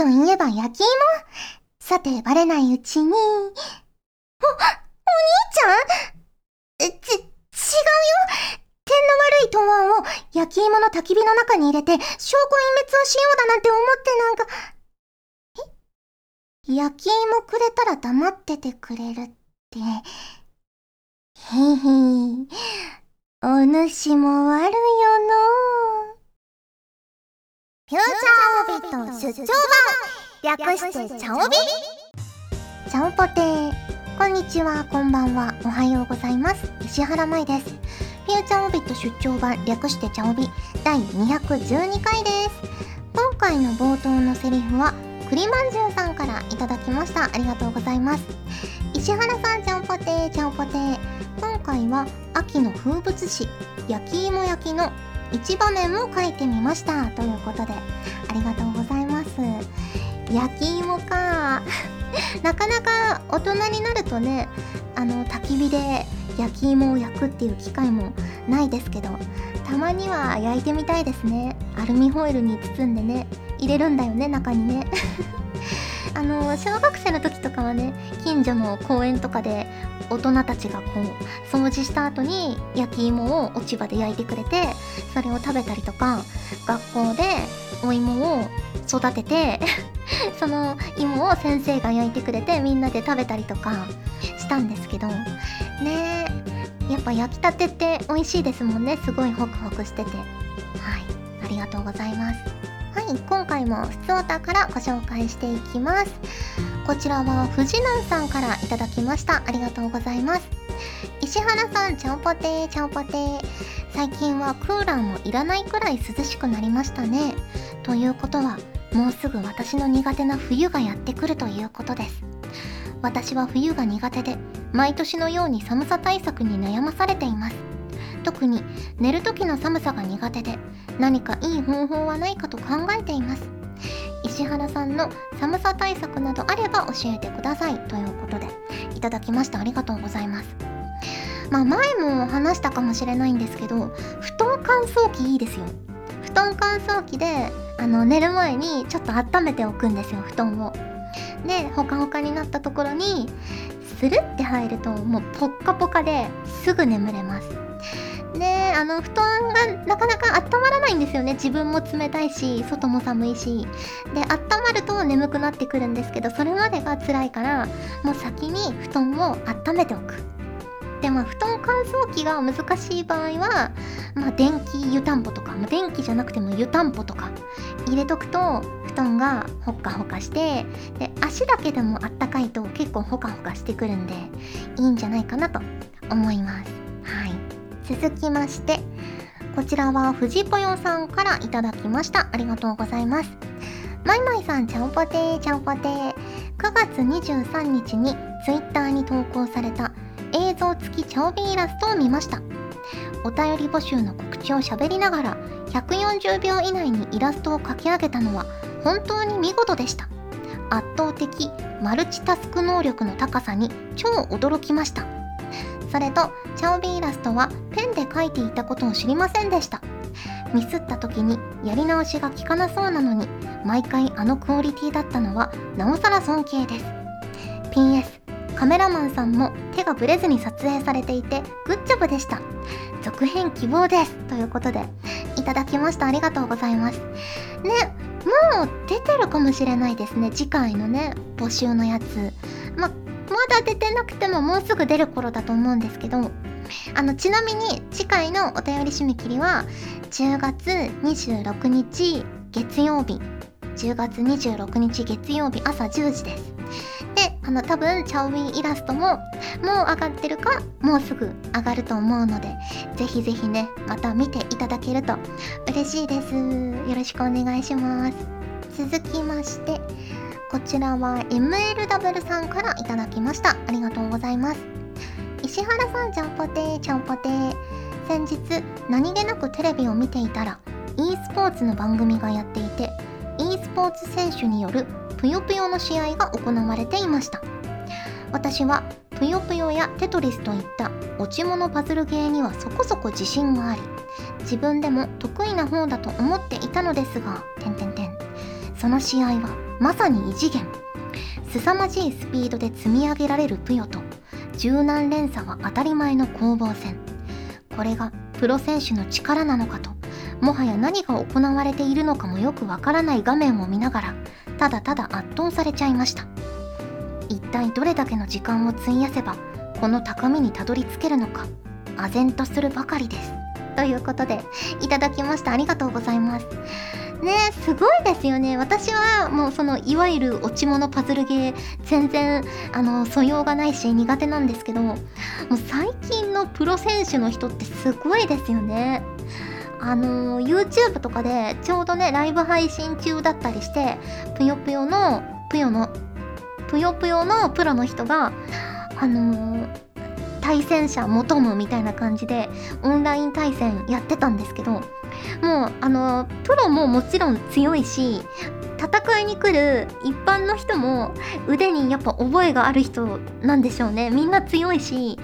といえば焼き芋。さて、バレないうちに。お、お兄ちゃん、ち、違うよ。点の悪い答案を焼き芋の焚き火の中に入れて証拠隠滅をしようだなんて思ってなんか、え？焼き芋くれたら黙っててくれるって。へへ。お主も悪いよの。うフューチャーオビット出張版略してチャオビチャオポテーこんにちは、こんばんは、おはようございます。石原舞です。フューチャーオビット出張版略してチャオビ第212回です。今回の冒頭のセリフは、栗まんじゅうさんからいただきました。ありがとうございます。石原さん、ちゃんぽてー、ちゃんぽてー。今回は秋の風物詩、焼き芋焼きの一場面を書いてみました。ということで、ありがとうございます。焼き芋か。なかなか大人になるとね、あの、焚き火で焼き芋を焼くっていう機会もないですけど、たまには焼いてみたいですね。アルミホイルに包んでね、入れるんだよね、中にね。あの小学生の時とかはね近所の公園とかで大人たちがこう掃除した後に焼き芋を落ち葉で焼いてくれてそれを食べたりとか学校でお芋を育てて その芋を先生が焼いてくれてみんなで食べたりとかしたんですけどねやっぱ焼きたてって美味しいですもんね。すごいホクホクしてて。はい。ありがとうございます。はい、今回もふつおたからご紹介していきます。こちらは藤南さんからいただきました。ありがとうございます。石原さん、ちゃんぽてー、ちゃんぽてー。最近はクーラーもいらないくらい涼しくなりましたね。ということは、もうすぐ私の苦手な冬がやってくるということです。私は冬が苦手で、毎年のように寒さ対策に悩まされています。特に寝る時の寒さが苦手で何かいい方法はないかと考えています。石原さんの寒さ対策などあれば教えてくださいということでいただきました。ありがとうございます。まあ前も話したかもしれないんですけど布団乾燥機いいですよ。布団乾燥機であの寝る前にちょっと温めておくんですよ布団を。でほかほかになったところにスルって入るともうポッカポカですぐ眠れます。であの布団がなかなか温まらないんですよね。自分も冷たいし外も寒いし。で温まると眠くなってくるんですけどそれまでが辛いからもう先に布団を温めておく。でも布団乾燥機が難しい場合は、まあ、電気湯たんぽとか、まあ、電気じゃなくても湯たんぽとか入れとくと布団がほっかほかしてで足だけでもあったかいと結構ほかほかしてくるんでいいんじゃないかなと思います。続きまして、こちらは藤ぽよさんからいただきました。ありがとうございます。まいまいさん、ちゃんぽてー、ちゃんぽてー。9月23日に Twitter に投稿された映像付きチャオビイラストを見ました。お便り募集の告知を喋りながら140秒以内にイラストを描き上げたのは本当に見事でした。圧倒的マルチタスク能力の高さに超驚きました。それとチャオビイラストはペンで描いていたことを知りませんでした。ミスった時にやり直しが効かなそうなのに毎回あのクオリティだったのはなおさら尊敬です。PS カメラマンさんも手がブレずに撮影されていてグッジョブでした。続編希望です。ということでいただきました。ありがとうございます。ねもう出てるかもしれないですね。次回のね募集のやつ。ままだ出てなくてももうすぐ出る頃だと思うんですけどあのちなみに次回のお便り締め切りは10月26日月曜日10月26日月曜日朝10時です。であの多分チャオウィンイラストももう上がってるかもうすぐ上がると思うのでぜひぜひねまた見ていただけると嬉しいです。よろしくお願いします。続きましてこちらは MLW さんからいただきました。ありがとうございます。石原さん、ちゃんぽてー、ちゃんぽてー。先日、何気なくテレビを見ていたら、e スポーツの番組がやっていて、e スポーツ選手によるぷよぷよの試合が行われていました。私は、ぷよぷよやテトリスといった落ち物パズルゲーにはそこそこ自信があり、自分でも得意な方だと思っていたのですが、てんてんてん。その試合はまさに異次元。凄まじいスピードで積み上げられるぷよと柔軟連鎖は当たり前の攻防戦。これがプロ選手の力なのかともはや何が行われているのかもよくわからない画面を見ながらただただ圧倒されちゃいました。一体どれだけの時間を費やせばこの高みにたどり着けるのか唖然とするばかりです。ということでいただきました。ありがとうございます。ねすごいですよね。私はもうそのいわゆる落ち物パズルゲー全然あの素養がないし苦手なんですけどもう最近のプロ選手の人ってすごいですよね。あの YouTube とかでちょうどねライブ配信中だったりしてぷよぷよのぷよのぷよぷよのプロの人があのー、対戦者求むみたいな感じでオンライン対戦やってたんですけどもうあの、プロももちろん強いし戦いに来る一般の人も腕にやっぱ覚えがある人なんでしょうね。みんな強いし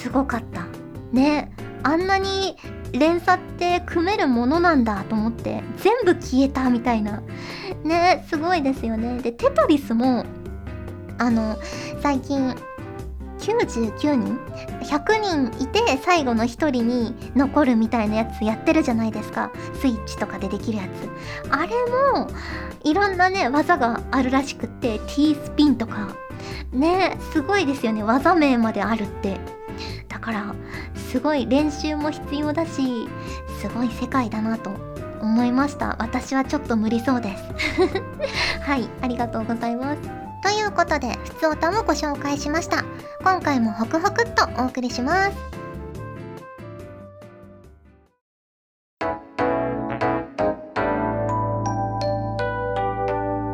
すごかった。ね。あんなに連鎖って組めるものなんだと思って全部消えたみたいな。ねすごいですよね。でテトリスもあの最近99人？100人いて最後の1人に残るみたいなやつやってるじゃないですか。スイッチとかでできるやつ。あれもいろんなね技があるらしくって T スピンとか。ねすごいですよね。技名まであるって。だからすごい練習も必要だしすごい世界だなと思いました。私はちょっと無理そうです。はいありがとうございます。ということでふつおたもご紹介しました。今回もホクホクっとお送りします。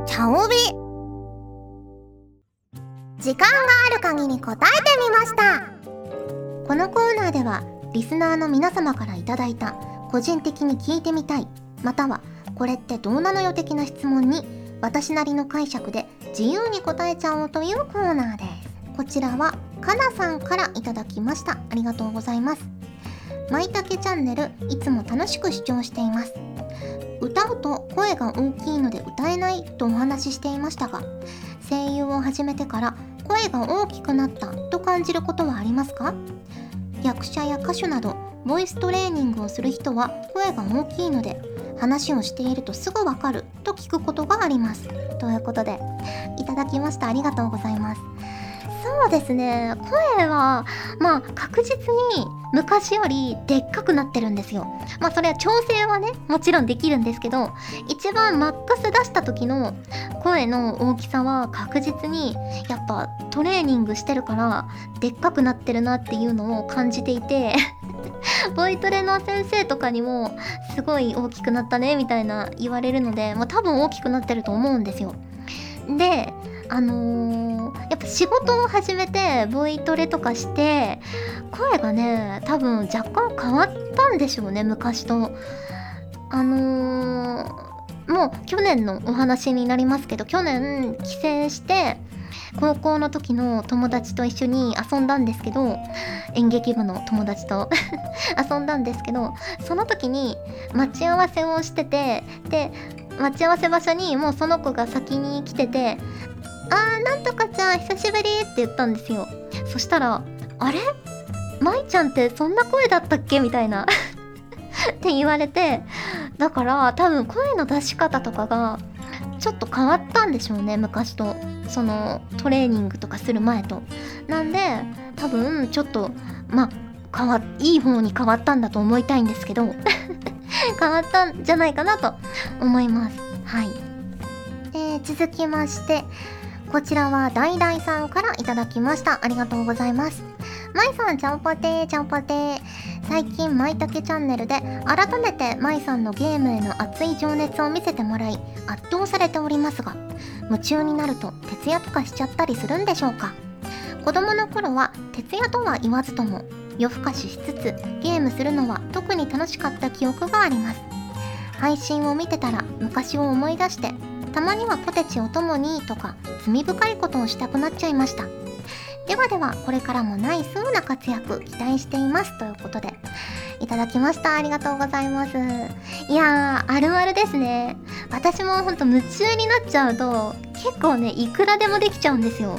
チャオビ時間がある限り答えてみました。このコーナーではリスナーの皆様から頂いた個人的に聞いてみたいまたはこれってどうなのよ的な質問に私なりの解釈で自由に答えちゃおうというコーナーです。こちらはかなさんからいただきました。ありがとうございます。まいたけチャンネルいつも楽しく視聴しています。歌うと声が大きいので歌えないとお話ししていましたが声優を始めてから声が大きくなったと感じることはありますか？役者や歌手などボイストレーニングをする人は声が大きいので話をしているとすぐわかると聞くことがあります。ということでいただきました。ありがとうございます。そうですね。声はまあ確実に昔よりでっかくなってるんですよ。まあそれは調整はねもちろんできるんですけど一番マックス出した時の声の大きさは確実にやっぱトレーニングしてるからでっかくなってるなっていうのを感じていて ボイトレの先生とかにもすごい大きくなったねみたいな言われるので、まあ、多分大きくなってると思うんですよ。であのー、やっぱ仕事を始めてボイトレとかして声がね多分若干変わったんでしょうね昔と。あのー、もう去年のお話になりますけど去年帰省して高校の時の友達と一緒に遊んだんですけど演劇部の友達と 遊んだんですけどその時に待ち合わせをしててで待ち合わせ場所にもうその子が先に来てて「あーなんとかちゃん久しぶり」って言ったんですよ。そしたら「あれ？舞ちゃんってそんな声だったっけ?」みたいな。って言われてだから多分声の出し方とかがちょっと変わったんでしょうね昔と。そのトレーニングとかする前と。なんで多分ちょっとまあ変わいい方に変わったんだと思いたいんですけど 変わったんじゃないかなと思います。はい。えー、続きましてこちらはダイダイさんからいただきました。ありがとうございます。まいさんちゃんぽてーちゃんぽてー。最近まいたけチャンネルで改めてまいさんのゲームへの熱い情熱を見せてもらい圧倒されておりますが夢中になると徹夜とかしちゃったりするんでしょうか？子供の頃は徹夜とは言わずとも夜更かししつつゲームするのは特に楽しかった記憶があります。配信を見てたら昔を思い出してたまにはポテチを共にとか罪深いことをしたくなっちゃいました。ではではこれからもナイスな活躍期待していますということでいただきました。ありがとうございます。いやーあるあるですね。私もほんと夢中になっちゃうと結構ねいくらでもできちゃうんですよ。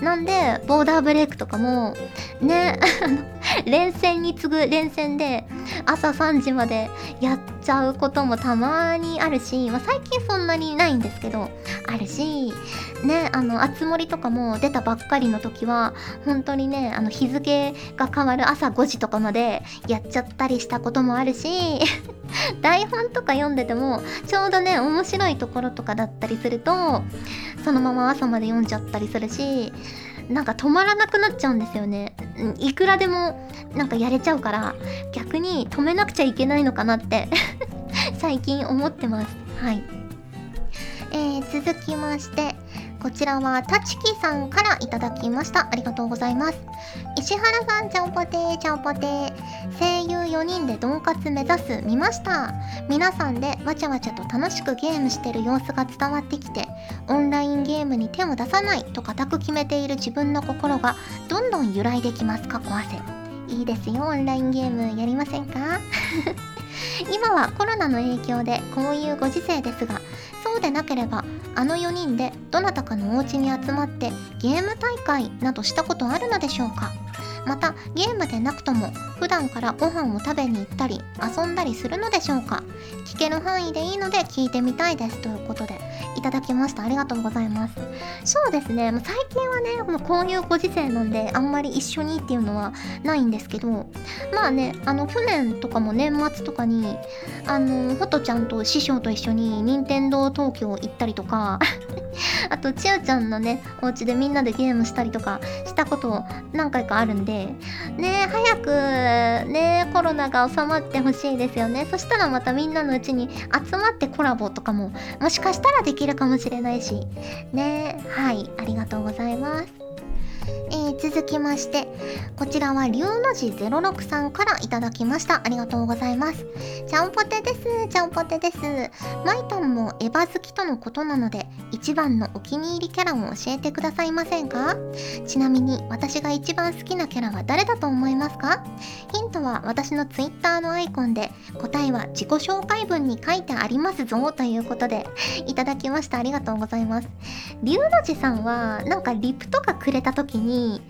なんでボーダーブレイクとかもね 連戦に次ぐ連戦で朝3時までやっちゃうこともたまにあるし、まあ、最近そんなにないんですけどあるしねあの熱盛とかも出たばっかりの時は本当にねあの日付が変わる朝5時とかまでやっちゃったりしたこともあるし 台本とか読んでてもちょうどね面白いところとかだったりするとそのまま朝まで読んじゃったりするしなんか止まらなくなっちゃうんですよね。いくらでもなんかやれちゃうから逆に止めなくちゃいけないのかなって 最近思ってます。はい。えー、続きましてこちらはたちきさんからいただきました。ありがとうございます。石原さんちゃんぽてーちゃんぽてー。4人でドンカツ目指す見ました。皆さんでわちゃわちゃと楽しくゲームしてる様子が伝わってきてオンラインゲームに手を出さないと固く決めている自分の心がどんどん揺らいできます過去汗。いいですよオンラインゲームやりませんか？今はコロナの影響でこういうご時世ですがそうでなければあの4人でどなたかのお家に集まってゲーム大会などしたことあるのでしょうか？またゲームでなくとも普段からご飯を食べに行ったり遊んだりするのでしょうか？聞ける範囲でいいので聞いてみたいですということでいただきました。ありがとうございます。そうですね。最近はねもうこういうご時世なんであんまり一緒にっていうのはないんですけどまあねあの去年とかも年末とかにあのフォトちゃんと師匠と一緒に任天堂東京行ったりとかあとちあちゃんのねお家でみんなでゲームしたりとかしたこと何回かあるんででね早くねコロナが収まってほしいですよね。そしたらまたみんなのうちに集まってコラボとかももしかしたらできるかもしれないし。ねはいありがとうございます。えー、続きまして、こちらは龍の字06さんからいただきました。ありがとうございます。ちゃんぽてです。ちゃんぽてです。マイタンもエヴァ好きとのことなので、一番のお気に入りキャラを教えてくださいませんか？ちなみに、私が一番好きなキャラは誰だと思いますか？ヒントは私の Twitter のアイコンで、答えは自己紹介文に書いてありますぞということで、いただきました。ありがとうございます。龍の字さんは、なんかリプとかくれた時に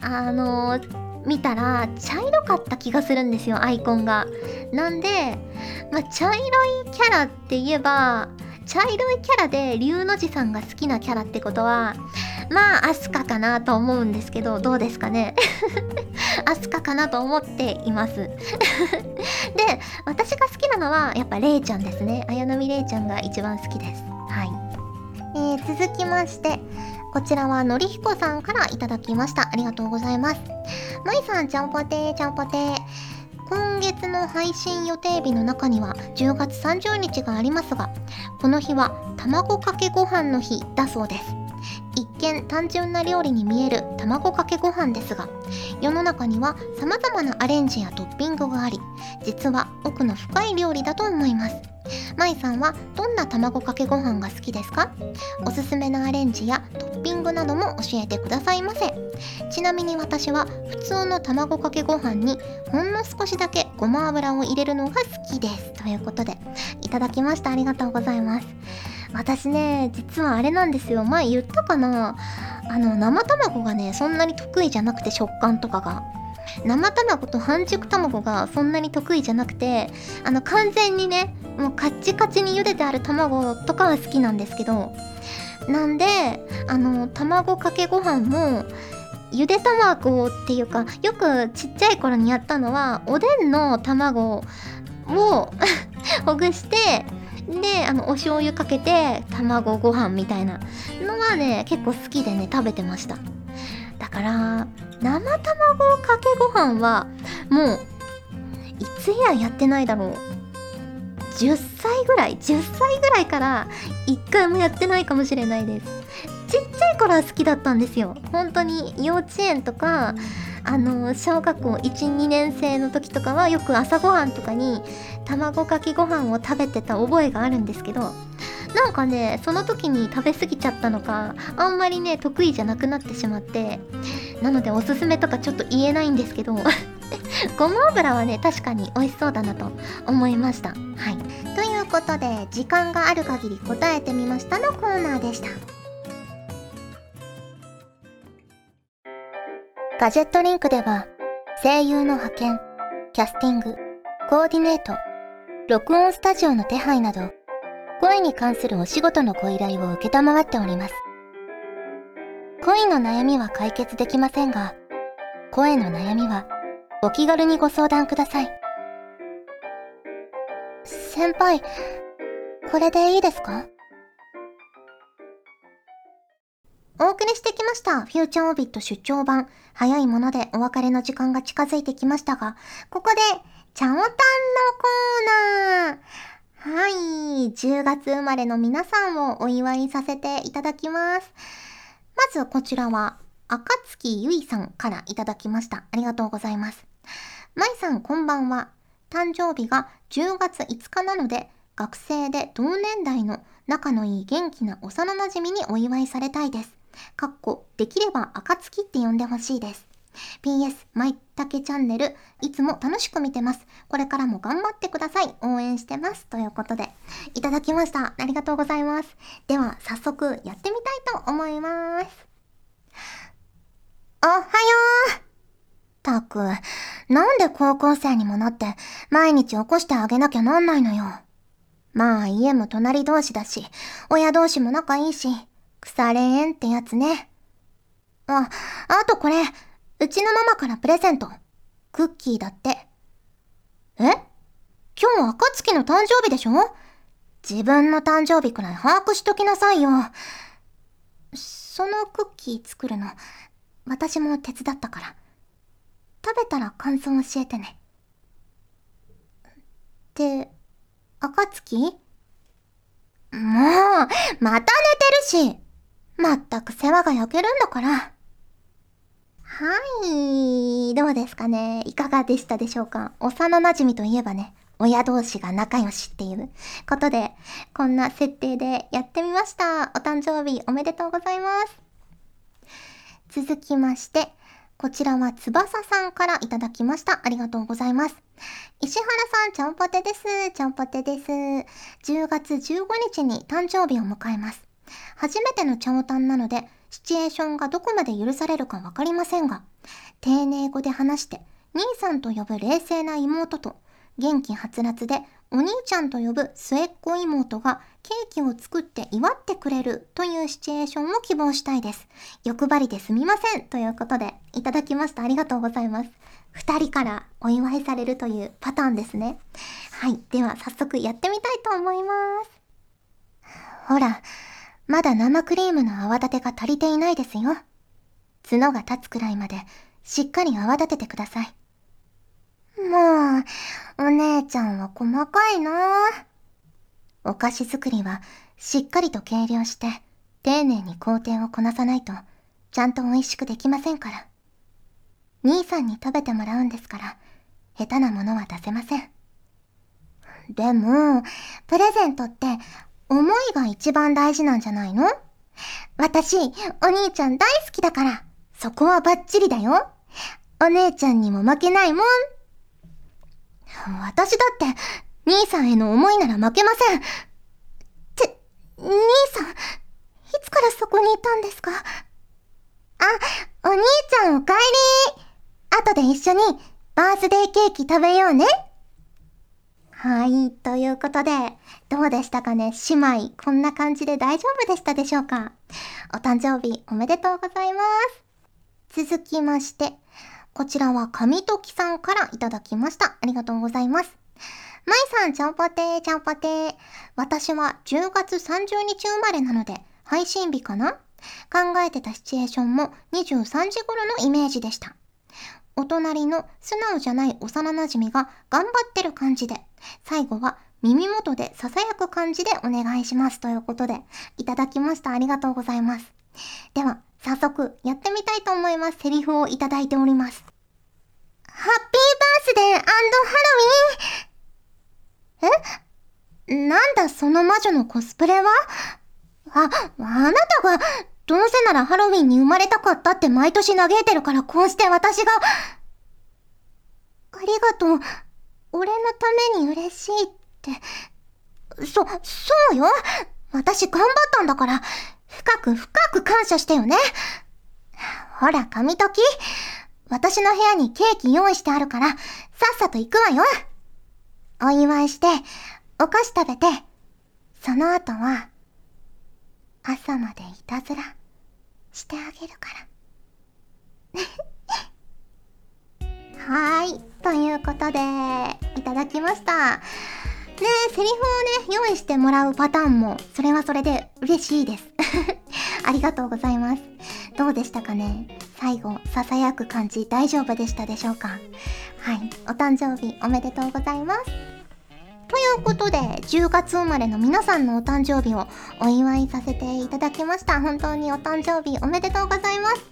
あの見たら茶色かった気がするんですよアイコンが。なんで、まあ、茶色いキャラって言えば茶色いキャラで龍の字さんが好きなキャラってことはまあアスカかなと思うんですけどどうですかね。アスカかなと思っています。で私が好きなのはやっぱレイちゃんですね。綾波レイちゃんが一番好きです。はい、えー、続きましてこちらはのりひこさんからいただきました。ありがとうございます。まいさん、ちゃんぽてー、ちゃんぽてー。今月の配信予定日の中には10月30日がありますが、この日は卵かけご飯の日だそうです。一見単純な料理に見える卵かけご飯ですが世の中には様々なアレンジやトッピングがあり実は奥の深い料理だと思いますまいさんはどんな卵かけご飯が好きですか？おすすめのアレンジやトッピングなども教えてくださいませ。ちなみに私は普通の卵かけご飯にほんの少しだけごま油を入れるのが好きです。ということでいただきました。ありがとうございます。私ね実はあれなんですよ。前言ったかな？あの生卵がねそんなに得意じゃなくて食感とかが。生卵と半熟卵がそんなに得意じゃなくてあの完全にねもうカッチカチに茹でてある卵とかは好きなんですけどなんであの卵かけご飯もゆで卵っていうかよくちっちゃい頃にやったのはおでんの卵を ほぐしてであのお醤油かけて卵ご飯みたいなのはね結構好きでね食べてました。だから生卵かけご飯はもういつ以来やってないだろう。10歳ぐらい10歳ぐらいから1回もやってないかもしれないです。ちっちゃい頃は好きだったんですよ。本当に幼稚園とかあの小学校12年生の時とかはよく朝ごはんとかに卵かけご飯を食べてた覚えがあるんですけどなんかねその時に食べ過ぎちゃったのかあんまりね得意じゃなくなってしまってなのでおすすめとかちょっと言えないんですけど ごま油はね確かに美味しそうだなと思いました。はい。ということで時間がある限り答えてみましたのコーナーでした。ガジェットリンクでは声優の派遣キャスティングコーディネート録音スタジオの手配など声に関するお仕事のご依頼を承っております。恋の悩みは解決できませんが声の悩みはお気軽にご相談ください先輩これでいいですか？お送りしてきました。フューチャーオビット出張版。早いものでお別れの時間が近づいてきましたが、ここで、チャオタンのコーナー。はい。10月生まれの皆さんをお祝いさせていただきます。まずこちらは、赤月ゆいさんからいただきました。ありがとうございます。まいさんこんばんは。誕生日が10月5日なので、学生で同年代の仲のいい元気な幼馴染にお祝いされたいです。かっこ、できれば暁って呼んでほしいです。PS、まいたけチャンネル、いつも楽しく見てます。これからも頑張ってください。応援してます。ということで、いただきました。ありがとうございます。では、早速やって思います。おはようたく、なんで高校生にもなって毎日起こしてあげなきゃなんないのよ。まあ家も隣同士だし、親同士も仲いいし、腐れ縁ってやつね。あ、あとこれ、うちのママからプレゼント。クッキーだって。え？今日暁の誕生日でしょ？自分の誕生日くらい把握しときなさいよ。そのクッキー作るの、私も手伝ったから。食べたら感想教えてね。って、暁？もう、また寝てるし。まったく世話が焼けるんだから。はい、どうですかねいかがでしたでしょうか？幼馴染といえばね、親同士が仲良しっていうことで、こんな設定でやってみました。お誕生日おめでとうございます。続きまして、こちらは翼さんからいただきました。ありがとうございます。石原さん、ちゃんぽてです。ちゃんぽてです。10月15日に誕生日を迎えます。初めてのチャオタンなので、シチュエーションがどこまで許されるかわかりませんが、丁寧語で話して、兄さんと呼ぶ冷静な妹と、元気はつらつでお兄ちゃんと呼ぶ末っ子妹がケーキを作って祝ってくれるというシチュエーションを希望したいです。欲張りですみませんということで、いただきました。ありがとうございます。二人からお祝いされるというパターンですね。はい。では早速やってみたいと思います。ほら、まだ生クリームの泡立てが足りていないですよ。角が立つくらいまでしっかり泡立ててください。もう、お姉ちゃんは細かいなお菓子作りはしっかりと計量して丁寧に工程をこなさないとちゃんと美味しくできませんから。兄さんに食べてもらうんですから、下手なものは出せません。でも、プレゼントって思いが一番大事なんじゃないの？私、お兄ちゃん大好きだから、そこはバッチリだよ。お姉ちゃんにも負けないもん。私だって、兄さんへの思いなら負けません。って、兄さん、いつからそこにいたんですか？あ、お兄ちゃんお帰り。後で一緒にバースデーケーキ食べようね。はい。ということで、どうでしたかね？姉妹、こんな感じで大丈夫でしたでしょうか？お誕生日おめでとうございます。続きまして、こちらは神時さんからいただきました。ありがとうございます。まいさん、ちゃんぽてー、ちゃんぽてー。私は10月30日生まれなので、配信日かな？考えてたシチュエーションも23時頃のイメージでした。お隣の素直じゃない幼馴染が頑張ってる感じで、最後は耳元で囁く感じでお願いしますということで、いただきました。ありがとうございます。では、早速やってみたいと思います。セリフをいただいております。ハッピーバースデーハロウィンえ？なんだその魔女のコスプレは？あ、あなたがどうせならハロウィンに生まれたかったって毎年嘆いてるからこうして私が。ありがとう。俺のために嬉しいっ。そ、そうよ。私頑張ったんだから、深く深く感謝してよね。ほら、神時。私の部屋にケーキ用意してあるから、さっさと行くわよ。お祝いして、お菓子食べて、その後は、朝までいたずらしてあげるから。はーい。ということで、いただきました。ねセリフをね、用意してもらうパターンも、それはそれで嬉しいです。ありがとうございます。どうでしたかね？最後、囁く感じ大丈夫でしたでしょうか？はい。お誕生日おめでとうございます。ということで、10月生まれの皆さんのお誕生日をお祝いさせていただきました。本当にお誕生日おめでとうございます。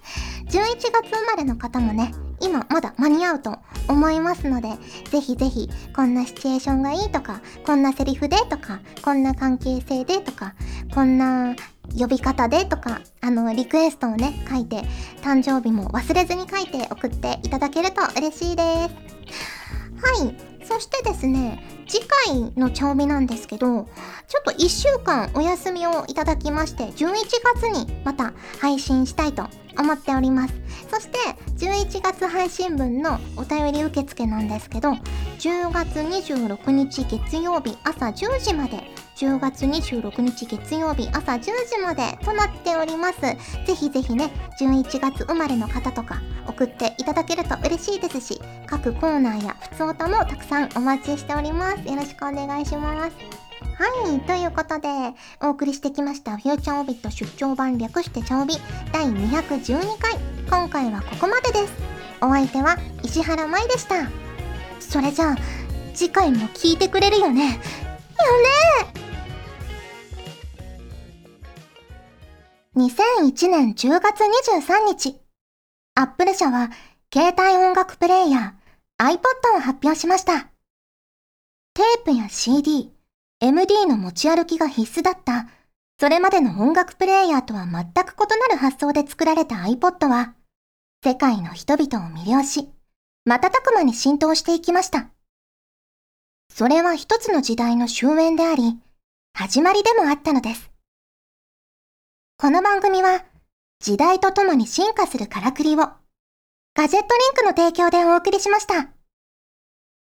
11月生まれの方もね、今まだ間に合うと思いますので、ぜひぜひ、こんなシチュエーションがいいとか、こんなセリフでとか、こんな関係性でとか、こんな呼び方でとか、あの、リクエストをね、書いて、誕生日も忘れずに書いて送っていただけると嬉しいです。はい。そしてですね、次回の調味なんですけど、ちょっと1週間お休みをいただきまして、11月にまた配信したいと思っております。そして、11月配信分のお便り受付なんですけど、10月26日月曜日朝10時まで10月26日月曜日朝10時までとなっております。ぜひぜひね、11月生まれの方とか送っていただけると嬉しいですし、各コーナーや普通歌もたくさんお待ちしております。よろしくお願いします。はい、ということで、お送りしてきました、フューチャーオビット出張版略してチャオビ第212回。今回はここまでです。お相手は石原舞でした。それじゃあ、次回も聞いてくれるよね。よね2001年10月23日、アップル社は携帯音楽プレイヤー iPod を発表しました。テープや CD、MD の持ち歩きが必須だった、それまでの音楽プレイヤーとは全く異なる発想で作られた iPod は、世界の人々を魅了し、瞬く間に浸透していきました。それは一つの時代の終焉であり、始まりでもあったのです。この番組は時代とともに進化するからくりをガジェットリンクの提供でお送りしました。